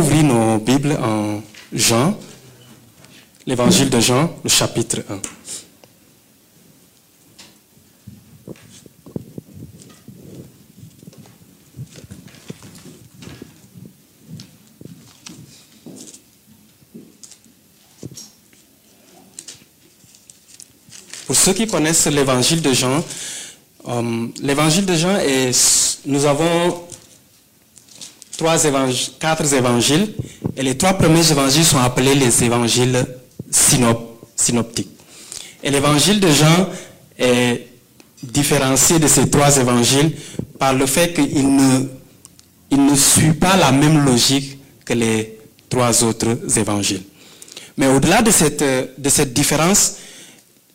ouvrir nos Bibles en Jean, l'évangile de Jean, le chapitre 1. Pour ceux qui connaissent l'évangile de Jean, euh, l'évangile de Jean est, nous avons trois évangiles, quatre évangiles, et les trois premiers évangiles sont appelés les évangiles synoptiques. Et l'évangile de Jean est différencié de ces trois évangiles par le fait qu'il ne, il ne suit pas la même logique que les trois autres évangiles. Mais au-delà de cette, de cette différence,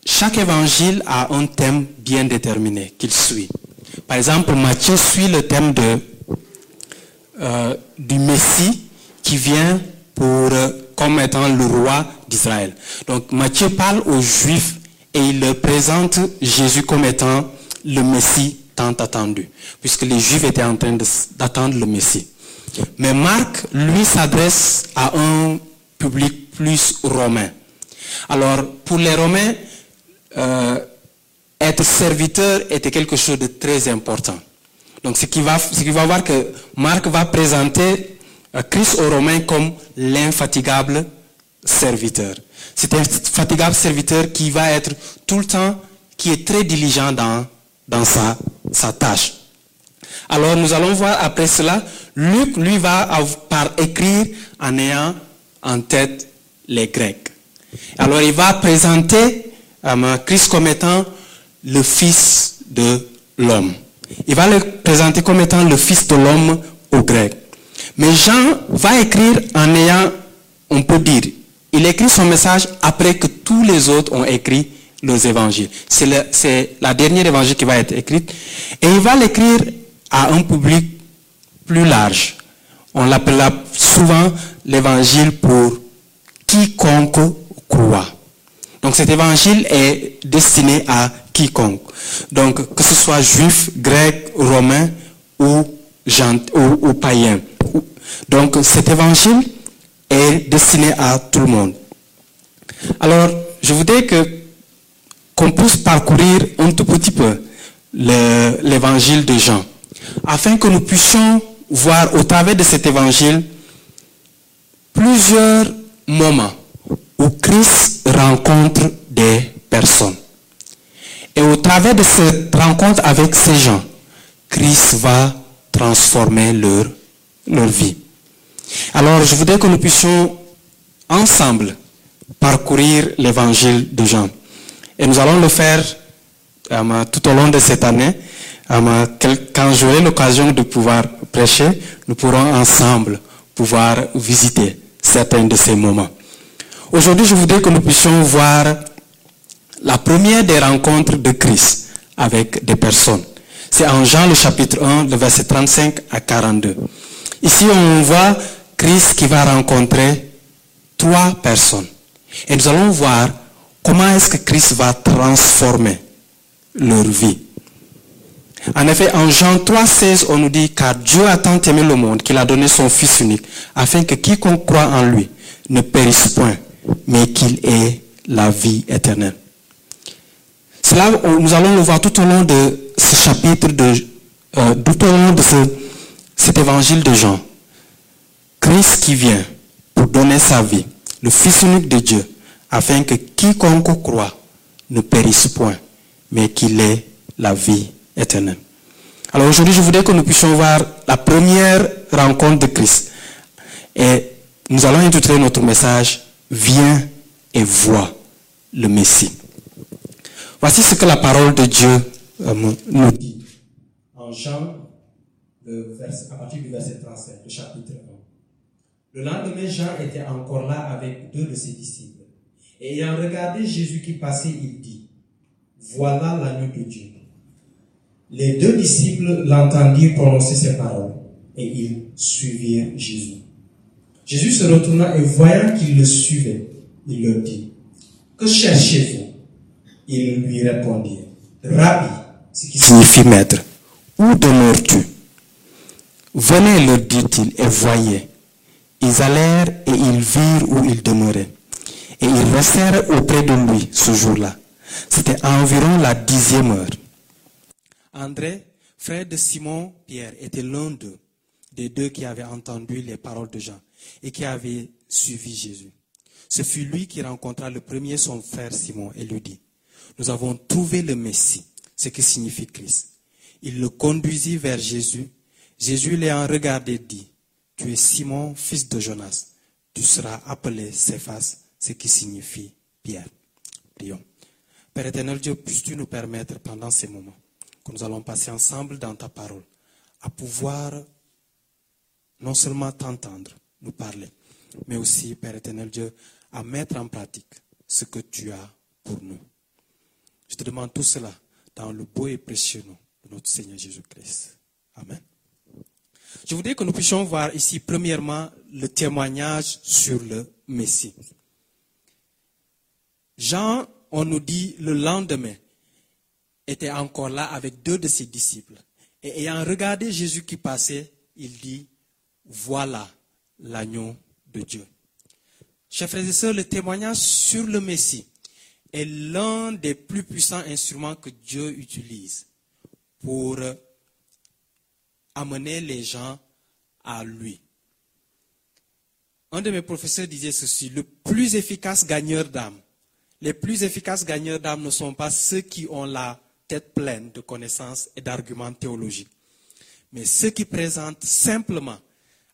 chaque évangile a un thème bien déterminé qu'il suit. Par exemple, Matthieu suit le thème de, euh, du Messie qui vient pour, euh, comme étant le roi d'Israël. Donc Matthieu parle aux Juifs et il leur présente Jésus comme étant le Messie tant attendu, puisque les Juifs étaient en train d'attendre le Messie. Mais Marc, lui, s'adresse à un public plus romain. Alors, pour les Romains, euh, être serviteur était quelque chose de très important. Donc ce qui va, ce qui va voir que Marc va présenter euh, Christ aux Romains comme l'infatigable serviteur. C'est un fatigable serviteur qui va être tout le temps, qui est très diligent dans, dans sa, sa tâche. Alors nous allons voir après cela, Luc lui va par écrire en ayant en tête les Grecs. Alors il va présenter Christ comme étant le Fils de l'homme. Il va le présenter comme étant le Fils de l'homme au grec. Mais Jean va écrire en ayant, on peut dire, il écrit son message après que tous les autres ont écrit leurs évangiles. C'est la dernière évangile qui va être écrite. Et il va l'écrire à un public plus large. On l'appelle souvent l'évangile pour quiconque croit. Donc cet évangile est destiné à quiconque. Donc que ce soit juif, grec, romain ou, ou, païen. Donc cet évangile est destiné à tout le monde. Alors je voudrais que qu'on puisse parcourir un tout petit peu l'évangile de Jean, afin que nous puissions voir au travers de cet évangile plusieurs moments où Christ rencontre des personnes. Et au travers de cette rencontre avec ces gens, Christ va transformer leur, vie. Alors, je voudrais que nous puissions ensemble parcourir l'évangile de Jean. Et nous allons le faire euh, tout au long de cette année. Euh, quand j'aurai l'occasion de pouvoir prêcher, nous pourrons ensemble pouvoir visiter certains de ces moments. Aujourd'hui, je voudrais que nous puissions voir la première des rencontres de Christ avec des personnes. C'est en Jean le chapitre 1, le verset 35 à 42. Ici, on voit Christ qui va rencontrer trois personnes. Et nous allons voir comment est-ce que Christ va transformer leur vie. En effet, en Jean 3, 16, on nous dit, car Dieu a tant aimé le monde qu'il a donné son Fils unique, afin que quiconque croit en lui ne périsse point, mais qu'il est la vie éternelle. Cela, nous allons le voir tout au long de ce chapitre, de, euh, tout au long de cet évangile de Jean. Christ qui vient pour donner sa vie, le Fils unique de Dieu, afin que quiconque croit ne périsse point, mais qu'il ait la vie éternelle. Alors aujourd'hui, je voudrais que nous puissions voir la première rencontre de Christ. Et nous allons intituler notre message viens et vois le Messie. Voici ce que la parole de Dieu euh, nous dit. En Jean, à partir du verset 37, le chapitre 1. Le lendemain, Jean était encore là avec deux de ses disciples. Et ayant regardé Jésus qui passait, il dit, Voilà l'agneau de Dieu. Les deux disciples l'entendirent prononcer ces paroles et ils suivirent Jésus. Jésus se retourna et voyant qu'il le suivait, il leur dit, Que cherchez-vous? Ils lui répondirent, Rabbi, ce qui signifie maître, où demeures-tu? Venez, leur dit-il, et voyez. Ils allèrent et ils virent où il demeurait. Et ils restèrent auprès de lui ce jour-là. C'était environ la dixième heure. André, frère de Simon Pierre, était l'un d'eux, des deux qui avaient entendu les paroles de Jean et qui avaient suivi Jésus. Ce fut lui qui rencontra le premier son frère Simon et lui dit, nous avons trouvé le Messie, ce qui signifie Christ. Il le conduisit vers Jésus. Jésus l'ayant regardé dit, tu es Simon, fils de Jonas. Tu seras appelé Céphas, ce qui signifie Pierre. Prions. Père éternel Dieu, puisses-tu nous permettre pendant ces moments que nous allons passer ensemble dans ta parole, à pouvoir non seulement t'entendre, nous parler, mais aussi, Père éternel Dieu, à mettre en pratique ce que tu as pour nous. Je te demande tout cela dans le beau et précieux nom de notre Seigneur Jésus-Christ. Amen. Je voudrais que nous puissions voir ici, premièrement, le témoignage sur le Messie. Jean, on nous dit le lendemain, était encore là avec deux de ses disciples. Et ayant regardé Jésus qui passait, il dit, voilà l'agneau de Dieu. Chers frères et sœurs, le témoignage sur le Messie est l'un des plus puissants instruments que Dieu utilise pour amener les gens à lui. Un de mes professeurs disait ceci, le plus efficace gagneur d'âme, les plus efficaces gagneurs d'âme ne sont pas ceux qui ont la tête pleine de connaissances et d'arguments théologiques, mais ceux qui présentent simplement,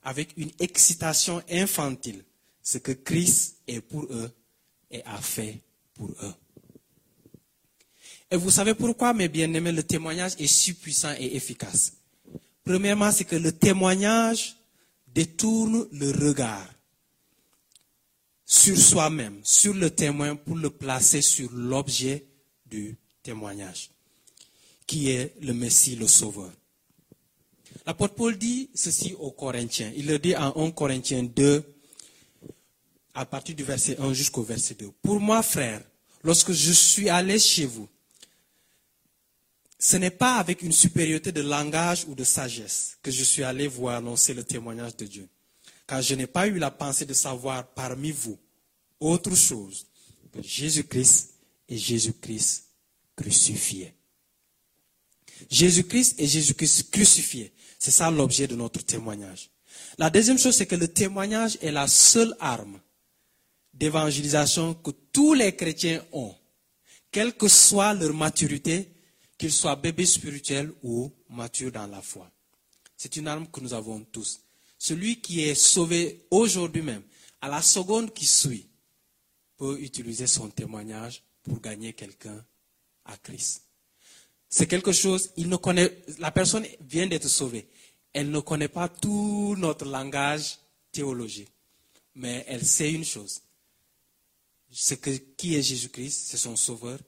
avec une excitation infantile, ce que Christ est pour eux et a fait pour eux. Et vous savez pourquoi, mes bien-aimés, le témoignage est si puissant et efficace? Premièrement, c'est que le témoignage détourne le regard sur soi-même, sur le témoin, pour le placer sur l'objet du témoignage, qui est le Messie, le Sauveur. L'apôtre Paul dit ceci aux Corinthiens. Il le dit en 1 Corinthiens 2, à partir du verset 1 jusqu'au verset 2. Pour moi, frère, lorsque je suis allé chez vous, ce n'est pas avec une supériorité de langage ou de sagesse que je suis allé vous annoncer le témoignage de Dieu. Car je n'ai pas eu la pensée de savoir parmi vous autre chose que Jésus-Christ et Jésus-Christ crucifié. Jésus-Christ et Jésus-Christ crucifié. C'est ça l'objet de notre témoignage. La deuxième chose, c'est que le témoignage est la seule arme d'évangélisation que tous les chrétiens ont, quelle que soit leur maturité qu'il soit bébé spirituel ou mature dans la foi. C'est une arme que nous avons tous. Celui qui est sauvé aujourd'hui même, à la seconde qui suit, peut utiliser son témoignage pour gagner quelqu'un à Christ. C'est quelque chose, il ne connaît, la personne vient d'être sauvée. Elle ne connaît pas tout notre langage théologique, mais elle sait une chose. Que qui est Jésus-Christ, c'est son sauveur.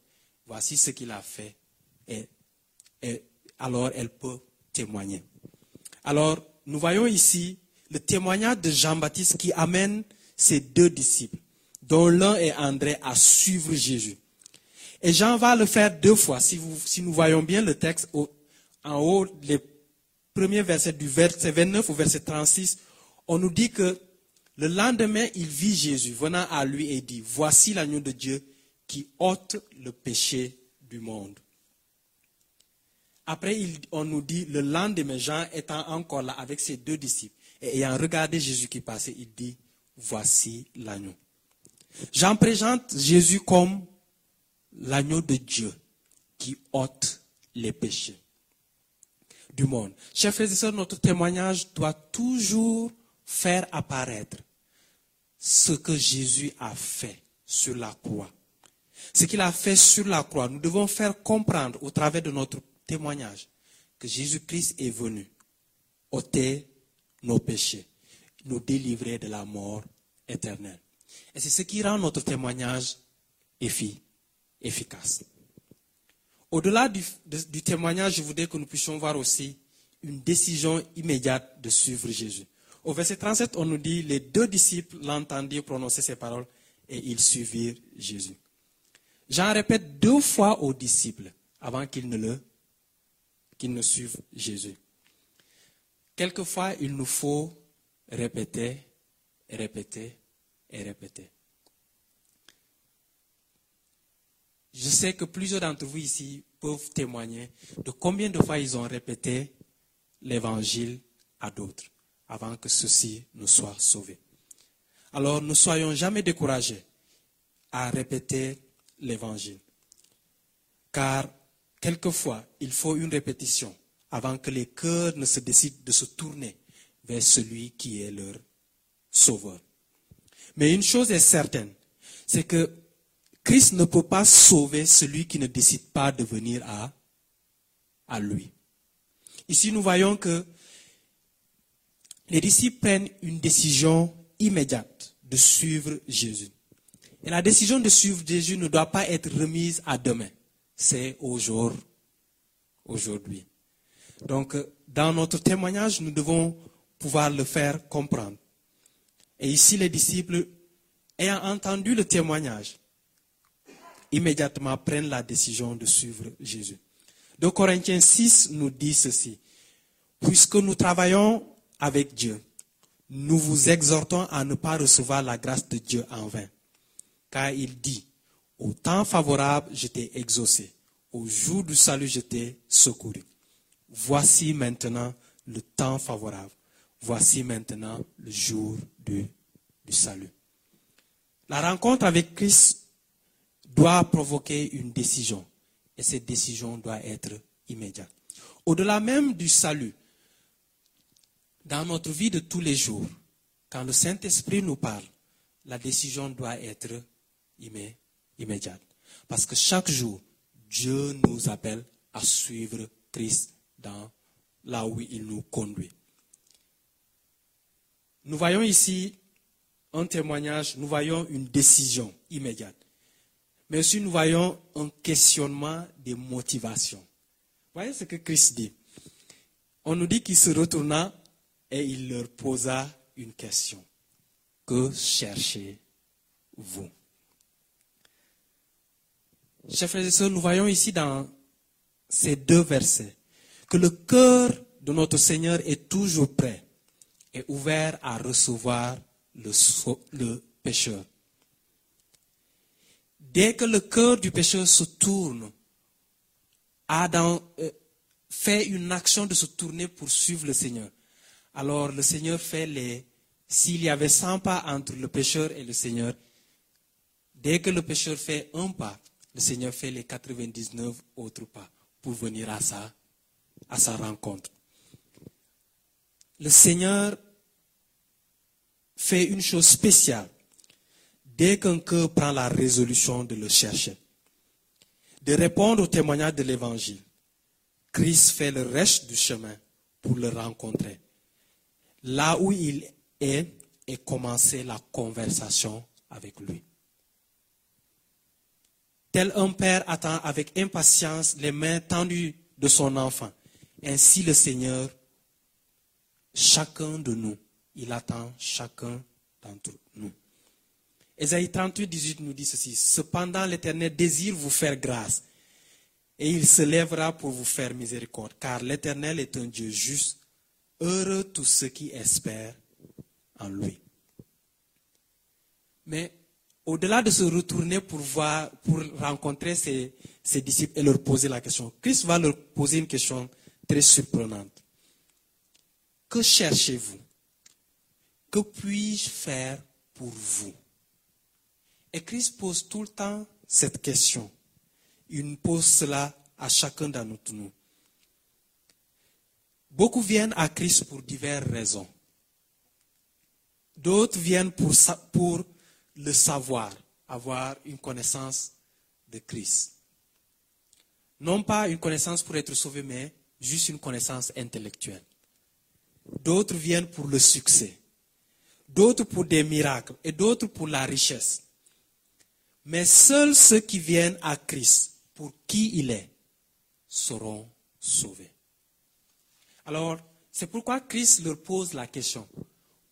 Voici ce qu'il a fait et, alors elle peut témoigner. Alors, nous voyons ici le témoignage de Jean-Baptiste qui amène ses deux disciples, dont l'un est André, à suivre Jésus. Et Jean va le faire deux fois. Si, si nous voyons bien le texte en haut, les premiers versets du verset 29 au verset 36, on nous dit que le lendemain, il vit Jésus venant à lui et dit, voici l'agneau de Dieu qui ôte le péché du monde. Après, on nous dit, le lendemain, Jean étant encore là avec ses deux disciples, et ayant regardé Jésus qui passait, il dit, voici l'agneau. Jean présente Jésus comme l'agneau de Dieu qui ôte les péchés du monde. Chers frères et sœurs, notre témoignage doit toujours faire apparaître ce que Jésus a fait sur la croix. Ce qu'il a fait sur la croix, nous devons faire comprendre au travers de notre témoignage que Jésus-Christ est venu ôter nos péchés, nous délivrer de la mort éternelle. Et c'est ce qui rend notre témoignage efficace. Au-delà du, du, témoignage, je voudrais que nous puissions voir aussi une décision immédiate de suivre Jésus. Au verset 37, on nous dit, les deux disciples l'entendirent prononcer ces paroles et ils suivirent Jésus. J'en répète deux fois aux disciples avant qu'ils ne le qu'ils ne suivent Jésus. Quelquefois, il nous faut répéter répéter et répéter. Je sais que plusieurs d'entre vous ici peuvent témoigner de combien de fois ils ont répété l'évangile à d'autres avant que ceux-ci ne soient sauvés. Alors ne soyons jamais découragés à répéter l'évangile. Car quelquefois, il faut une répétition avant que les cœurs ne se décident de se tourner vers celui qui est leur sauveur. Mais une chose est certaine, c'est que Christ ne peut pas sauver celui qui ne décide pas de venir à, à lui. Ici, nous voyons que les disciples prennent une décision immédiate de suivre Jésus. Et la décision de suivre Jésus ne doit pas être remise à demain. C'est aujourd'hui. Donc, dans notre témoignage, nous devons pouvoir le faire comprendre. Et ici, les disciples, ayant entendu le témoignage, immédiatement prennent la décision de suivre Jésus. De Corinthiens 6 nous dit ceci. Puisque nous travaillons avec Dieu, nous vous exhortons à ne pas recevoir la grâce de Dieu en vain. Car il dit, au temps favorable, je t'ai exaucé. Au jour du salut, je t'ai secouru. Voici maintenant le temps favorable. Voici maintenant le jour du, du salut. La rencontre avec Christ doit provoquer une décision. Et cette décision doit être immédiate. Au-delà même du salut, dans notre vie de tous les jours, quand le Saint-Esprit nous parle, la décision doit être immédiate. Parce que chaque jour, Dieu nous appelle à suivre Christ dans là où il nous conduit. Nous voyons ici un témoignage, nous voyons une décision immédiate. Mais aussi nous voyons un questionnement des motivations. Voyez ce que Christ dit. On nous dit qu'il se retourna et il leur posa une question. Que cherchez-vous? Chers frères et sœurs, nous voyons ici dans ces deux versets que le cœur de notre Seigneur est toujours prêt et ouvert à recevoir le, pécheur. Dès que le cœur du pécheur se tourne, a euh, fait une action de se tourner pour suivre le Seigneur, alors le Seigneur fait les... S'il y avait 100 pas entre le pécheur et le Seigneur, dès que le pécheur fait un pas, le Seigneur fait les 99 autres pas pour venir à sa, rencontre. Le Seigneur fait une chose spéciale dès qu'un cœur prend la résolution de le chercher, de répondre au témoignage de l'Évangile. Christ fait le reste du chemin pour le rencontrer là où il est et commencer la conversation avec lui. Tel un père attend avec impatience les mains tendues de son enfant. Ainsi le Seigneur, chacun de nous, il attend chacun d'entre nous. Ésaïe 38, 18 nous dit ceci. Cependant, l'Éternel désire vous faire grâce et il se lèvera pour vous faire miséricorde, car l'Éternel est un Dieu juste Heureux tous ceux qui espèrent en lui. Mais au-delà de se retourner pour voir, pour rencontrer ses, ses, disciples et leur poser la question, Christ va leur poser une question très surprenante. Que cherchez-vous? Que puis-je faire pour vous? Et Christ pose tout le temps cette question. Il pose cela à chacun d'entre nous. Beaucoup viennent à Christ pour diverses raisons. D'autres viennent pour, le savoir, avoir une connaissance de Christ. Non pas une connaissance pour être sauvé, mais juste une connaissance intellectuelle. D'autres viennent pour le succès. D'autres pour des miracles et d'autres pour la richesse. Mais seuls ceux qui viennent à Christ pour qui il est seront sauvés. Alors, c'est pourquoi Christ leur pose la question.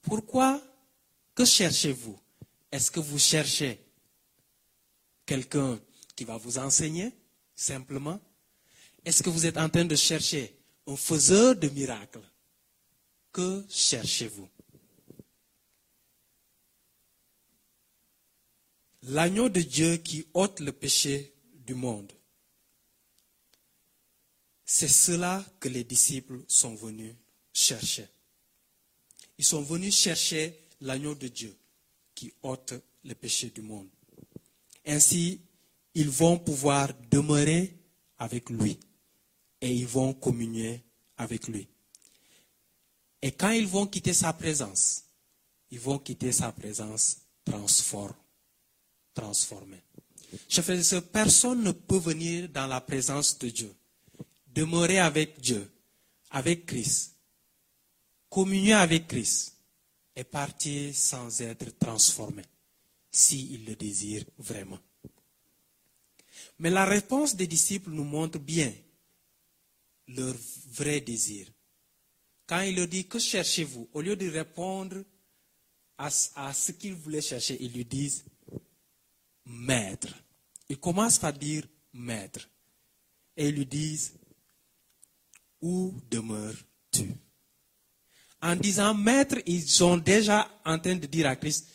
Pourquoi Que cherchez-vous? Est-ce que vous cherchez quelqu'un qui va vous enseigner simplement? Est-ce que vous êtes en train de chercher un faiseur de miracles? Que cherchez-vous? L'agneau de Dieu qui ôte le péché du monde. C'est cela que les disciples sont venus chercher. Ils sont venus chercher l'agneau de Dieu qui ôte le péché du monde. Ainsi, ils vont pouvoir demeurer avec lui et ils vont communier avec lui. Et quand ils vont quitter sa présence, ils vont quitter sa présence transformée. frères et personne ne peut venir dans la présence de Dieu, demeurer avec Dieu, avec Christ, communier avec Christ et partir sans être transformé, s'il le désire vraiment. Mais la réponse des disciples nous montre bien leur vrai désir. Quand il leur dit, que cherchez-vous? Au lieu de répondre à, ce qu'ils voulaient chercher, ils lui disent, maître. Ils commencent par dire maître. Et ils lui disent, où demeures-tu? En disant maître, ils sont déjà en train de dire à Christ,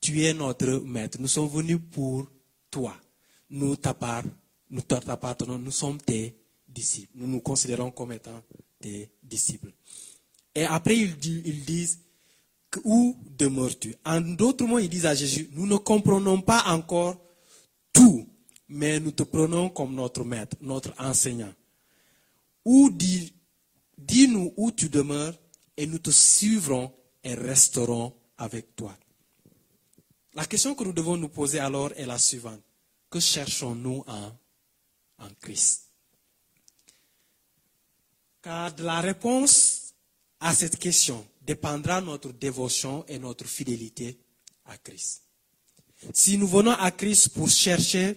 tu es notre maître. Nous sommes venus pour toi. Nous t'appartenons, nous sommes tes disciples. Nous nous considérons comme étant tes disciples. Et après, ils, disent, où demeures-tu? En d'autres mots, ils disent à Jésus, nous ne comprenons pas encore tout, mais nous te prenons comme notre maître, notre enseignant. Où dis-nous où tu demeures et nous te suivrons et resterons avec toi. La question que nous devons nous poser alors est la suivante. Que cherchons-nous en, en Christ? Car de la réponse à cette question dépendra notre dévotion et notre fidélité à Christ. Si nous venons à Christ pour chercher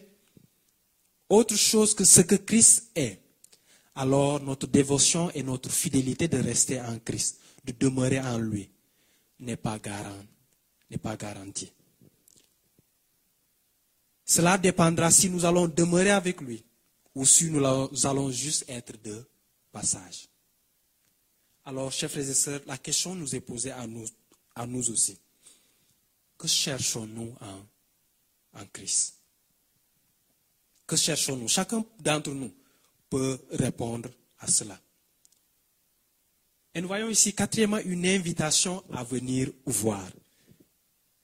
autre chose que ce que Christ est, alors notre dévotion et notre fidélité de rester en Christ, de demeurer en lui, n'est pas pas garantie. Cela dépendra si nous allons demeurer avec lui ou si nous allons juste être de passage. Alors, chers frères et sœurs, la question nous est posée à nous, à nous aussi. Que cherchons-nous en, en Christ? Que cherchons-nous? Chacun d'entre nous peut répondre à cela. Et nous voyons ici, quatrièmement, une invitation à venir voir.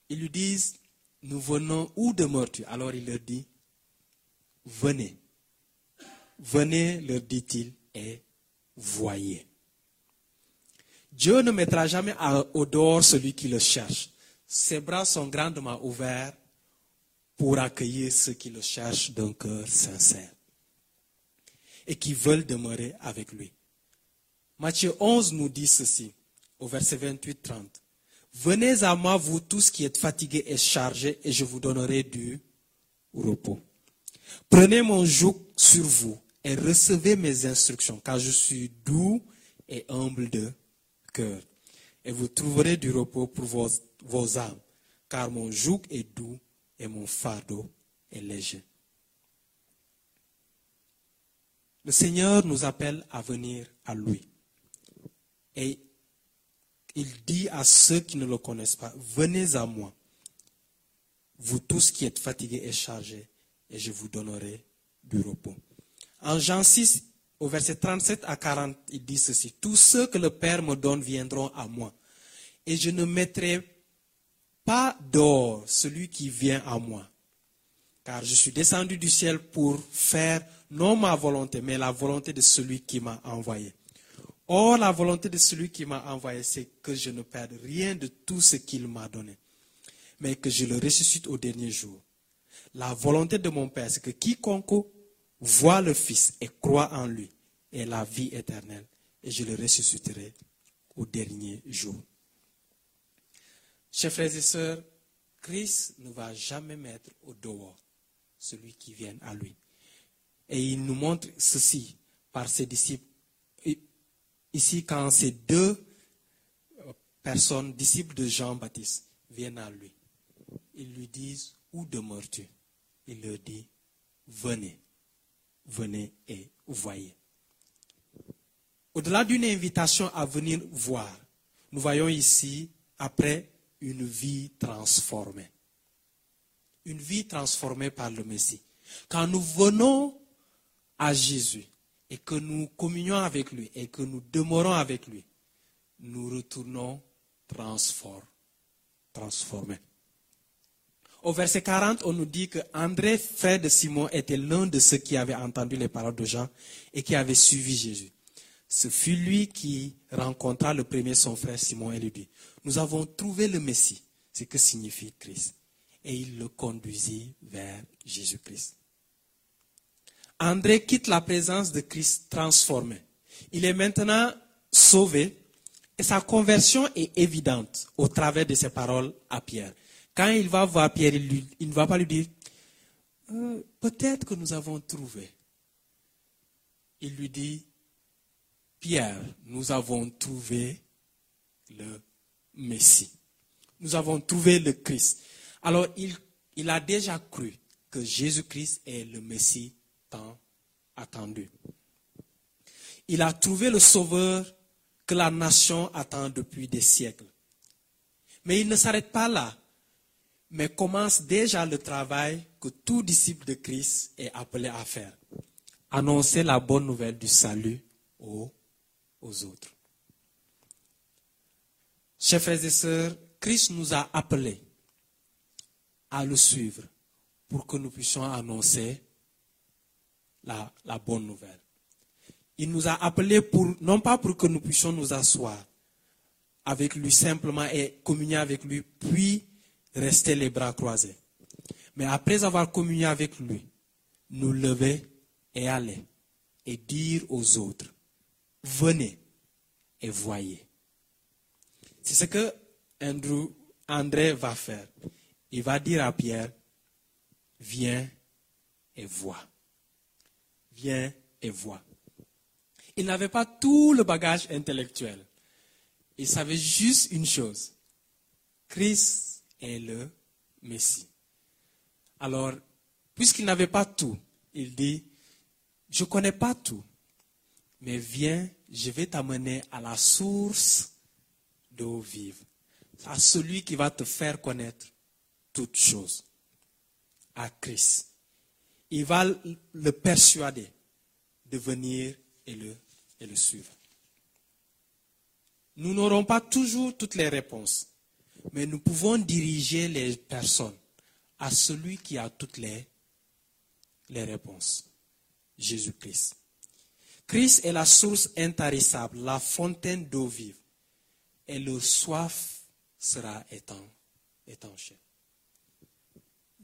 Ils lui disent, nous venons, où demeures-tu? Alors il leur dit, venez. Venez, leur dit-il, et voyez. Dieu ne mettra jamais au dehors celui qui le cherche. Ses bras sont grandement ouverts pour accueillir ceux qui le cherchent d'un cœur sincère et qui veulent demeurer avec lui. Matthieu 11 nous dit ceci, au verset 28-30. Venez à moi, vous tous qui êtes fatigués et chargés, et je vous donnerai du repos. Prenez mon joug sur vous et recevez mes instructions, car je suis doux et humble de cœur. Et vous trouverez du repos pour vos, vos âmes, car mon joug est doux et mon fardeau est léger. Le Seigneur nous appelle à venir à lui. Et il dit à ceux qui ne le connaissent pas, venez à moi, vous tous qui êtes fatigués et chargés, et je vous donnerai du repos. En Jean 6, au verset 37 à 40, il dit ceci, tous ceux que le Père me donne viendront à moi, et je ne mettrai pas d'or celui qui vient à moi, car je suis descendu du ciel pour faire non ma volonté, mais la volonté de celui qui m'a envoyé. Or, la volonté de celui qui m'a envoyé, c'est que je ne perde rien de tout ce qu'il m'a donné, mais que je le ressuscite au dernier jour. La volonté de mon Père, c'est que quiconque voit le Fils et croit en lui ait la vie éternelle, et je le ressusciterai au dernier jour. Chers frères et sœurs, Christ ne va jamais mettre au dehors celui qui vient à lui. Et il nous montre ceci par ses disciples Ici, quand ces deux personnes, disciples de Jean-Baptiste, viennent à lui, ils lui disent, où demeures-tu? Il leur dit, venez, venez et voyez. Au-delà d'une invitation à venir voir, nous voyons ici, après, une vie transformée. une vie transformée par le Messie. Quand nous venons à Jésus et que nous communions avec lui et que nous demeurons avec lui, nous retournons transformés. Au verset 40, on nous dit que André, frère de Simon, était l'un de ceux qui avaient entendu les paroles de Jean et qui avaient suivi Jésus. Ce fut lui qui rencontra le premier son frère Simon et lui dit, nous avons trouvé le Messie, ce que signifie Christ. Et il le conduisit vers Jésus-Christ. André quitte la présence de Christ transformé. Il est maintenant sauvé et sa conversion est évidente au travers de ses paroles à Pierre. Quand il va voir Pierre, il, ne va pas lui dire, euh, peut-être que nous avons trouvé. Il lui dit, Pierre, nous avons trouvé le Messie. Nous avons trouvé le Christ. Alors il, il a déjà cru que Jésus-Christ est le Messie attendu. Il a trouvé le Sauveur que la nation attend depuis des siècles. Mais il ne s'arrête pas là, mais commence déjà le travail que tout disciple de Christ est appelé à faire. Annoncer la bonne nouvelle du salut aux, aux autres. Chers frères et sœurs, Christ nous a appelés à le suivre pour que nous puissions annoncer la, bonne nouvelle. Il nous a appelés pour, non pas pour que nous puissions nous asseoir avec lui simplement et communier avec lui, puis rester les bras croisés. Mais après avoir communié avec lui, nous lever et aller et dire aux autres, venez et voyez. C'est ce que Andrew, André va faire. Il va dire à Pierre, viens et vois. Viens et vois. Il n'avait pas tout le bagage intellectuel. Il savait juste une chose. Christ est le Messie. Alors, puisqu'il n'avait pas tout, il dit, je ne connais pas tout, mais viens, je vais t'amener à la source d'eau vive, à celui qui va te faire connaître toutes choses, à Christ. Il va le persuader de venir et le, et le suivre. Nous n'aurons pas toujours toutes les réponses, mais nous pouvons diriger les personnes à celui qui a toutes les, les réponses, Jésus-Christ. Christ est la source intarissable, la fontaine d'eau vive, et leur soif sera étanchée.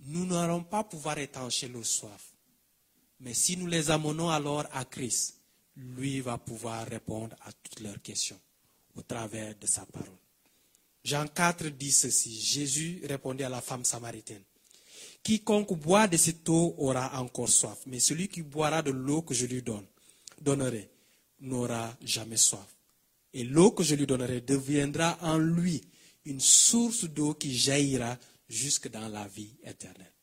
Nous n'allons pas pouvoir étancher leur soif, mais si nous les amenons alors à Christ, lui va pouvoir répondre à toutes leurs questions au travers de sa parole. Jean 4 dit ceci, Jésus répondit à la femme samaritaine, Quiconque boit de cette eau aura encore soif, mais celui qui boira de l'eau que je lui donne, donnerai n'aura jamais soif. Et l'eau que je lui donnerai deviendra en lui une source d'eau qui jaillira jusque dans la vie éternelle.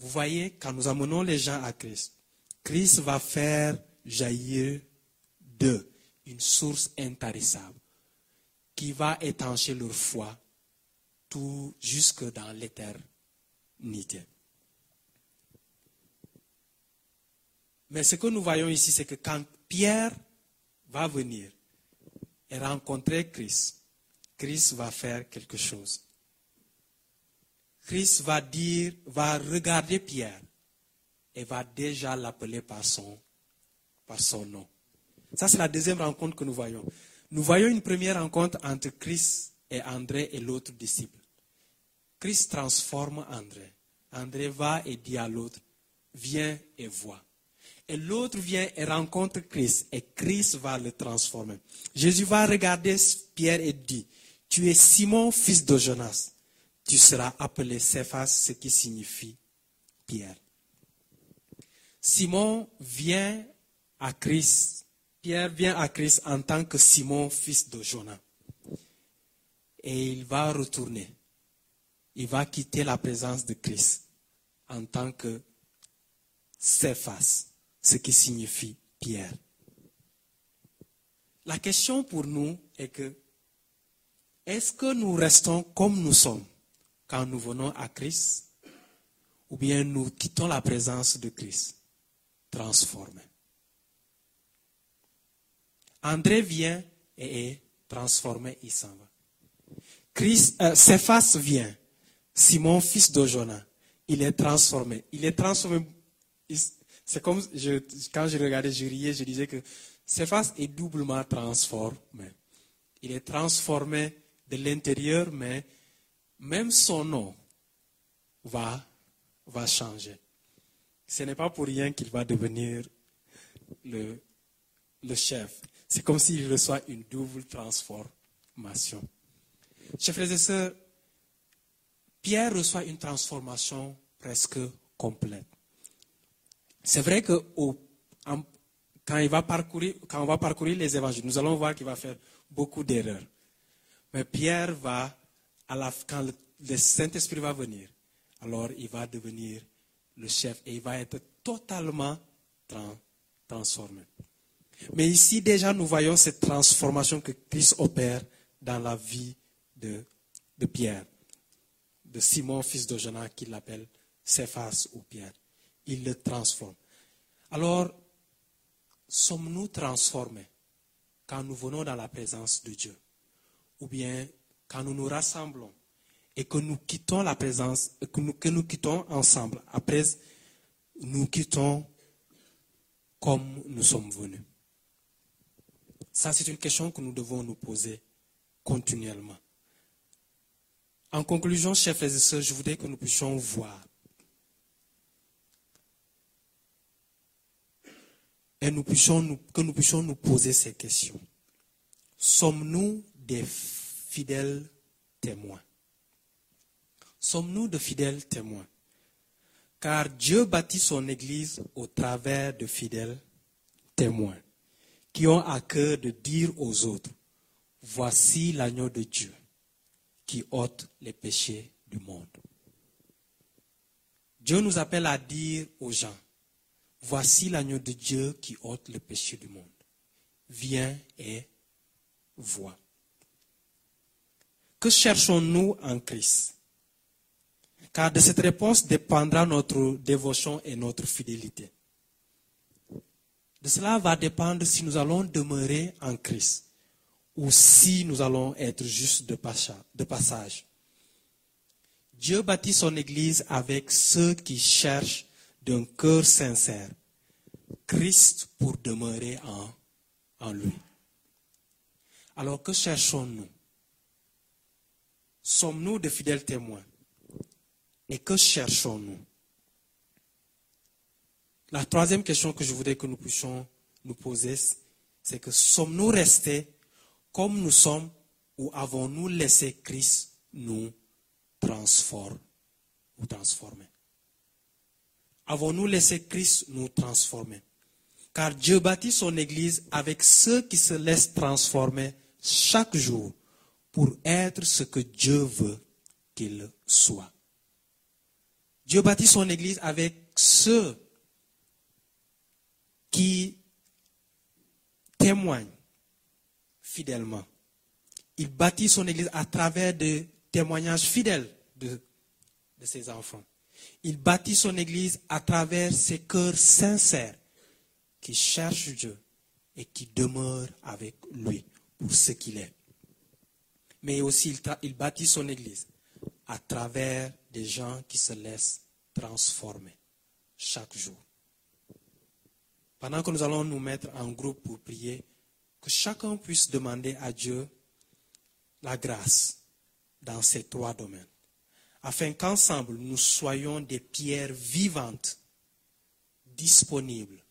Vous voyez, quand nous amenons les gens à Christ, Christ va faire jaillir d'eux une source intarissable qui va étancher leur foi tout jusque dans l'éternité. Mais ce que nous voyons ici, c'est que quand Pierre va venir et rencontrer Christ, Christ va faire quelque chose. Christ va dire, va regarder Pierre et va déjà l'appeler par son par son nom. Ça, c'est la deuxième rencontre que nous voyons. Nous voyons une première rencontre entre Christ et André et l'autre disciple. Christ transforme André. André va et dit à l'autre, viens et vois. Et l'autre vient et rencontre Christ et Christ va le transformer. Jésus va regarder Pierre et dit, tu es Simon, fils de Jonas. Tu seras appelé Cephas, ce qui signifie Pierre. Simon vient à Christ, Pierre vient à Christ en tant que Simon, fils de Jonas. Et il va retourner. Il va quitter la présence de Christ en tant que Cephas, ce qui signifie Pierre. La question pour nous est que est-ce que nous restons comme nous sommes? Quand nous venons à Christ ou bien nous quittons la présence de Christ transformé. André vient et est transformé, il s'en va. Christ, euh, Cephas vient, Simon, fils d'Ojona, il est transformé. Il est transformé. C'est comme quand je regardais, je riais, je disais que Cephas est doublement transformé. Il est transformé de l'intérieur, mais même son nom va, va changer. Ce n'est pas pour rien qu'il va devenir le, le chef. C'est comme s'il reçoit une double transformation. Chers frères et sœurs, Pierre reçoit une transformation presque complète. C'est vrai que quand, il va parcourir, quand on va parcourir les évangiles, nous allons voir qu'il va faire beaucoup d'erreurs. Mais Pierre va, quand le, Saint-Esprit va venir, alors il va devenir le chef et il va être totalement transformé. Mais ici déjà, nous voyons cette transformation que Christ opère dans la vie de, Pierre, de Simon, fils de Jonas, qu'il l'appelle Cephas ou Pierre. Il le transforme. Alors, sommes-nous transformés quand nous venons dans la présence de Dieu? Ou bien quand nous nous rassemblons et que nous quittons la présence, que nous, quittons ensemble. Après, nous quittons comme nous sommes venus. Ça, c'est une question que nous devons nous poser continuellement. En conclusion, chers frères et sœurs, je voudrais que nous puissions voir et que nous puissions nous poser ces questions. Sommes-nous des fidèles témoins Sommes-nous de fidèles témoins? Car Dieu bâtit son Église au travers de fidèles témoins qui ont à cœur de dire aux autres, voici l'agneau de Dieu qui ôte les péchés du monde. Dieu nous appelle à dire aux gens, voici l'agneau de Dieu qui ôte les péchés du monde. Viens et vois. Que cherchons-nous en Christ? Car de cette réponse dépendra notre dévotion et notre fidélité. De cela va dépendre si nous allons demeurer en Christ ou si nous allons être juste de passage. Dieu bâtit son Église avec ceux qui cherchent d'un cœur sincère Christ pour demeurer en, en lui. Alors que cherchons-nous? Sommes-nous de fidèles témoins? Et que cherchons-nous? La troisième question que je voudrais que nous puissions nous poser, c'est que sommes-nous restés comme nous sommes ou avons-nous laissé Christ nous transformer transformer? Avons-nous laissé Christ nous transformer? Car Dieu bâtit son Église avec ceux qui se laissent transformer chaque jour pour être ce que Dieu veut qu'il soit. Dieu bâtit son Église avec ceux qui témoignent fidèlement. Il bâtit son Église à travers des témoignages fidèles de, ses enfants. Il bâtit son Église à travers ses cœurs sincères qui cherchent Dieu et qui demeurent avec lui pour ce qu'il est. Mais aussi, il, il bâtit son Église à travers des gens qui se laissent transformer chaque jour. Pendant que nous allons nous mettre en groupe pour prier, que chacun puisse demander à Dieu la grâce dans ces trois domaines, afin qu'ensemble nous soyons des pierres vivantes disponibles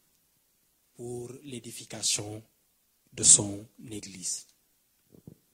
pour l'édification de son Église.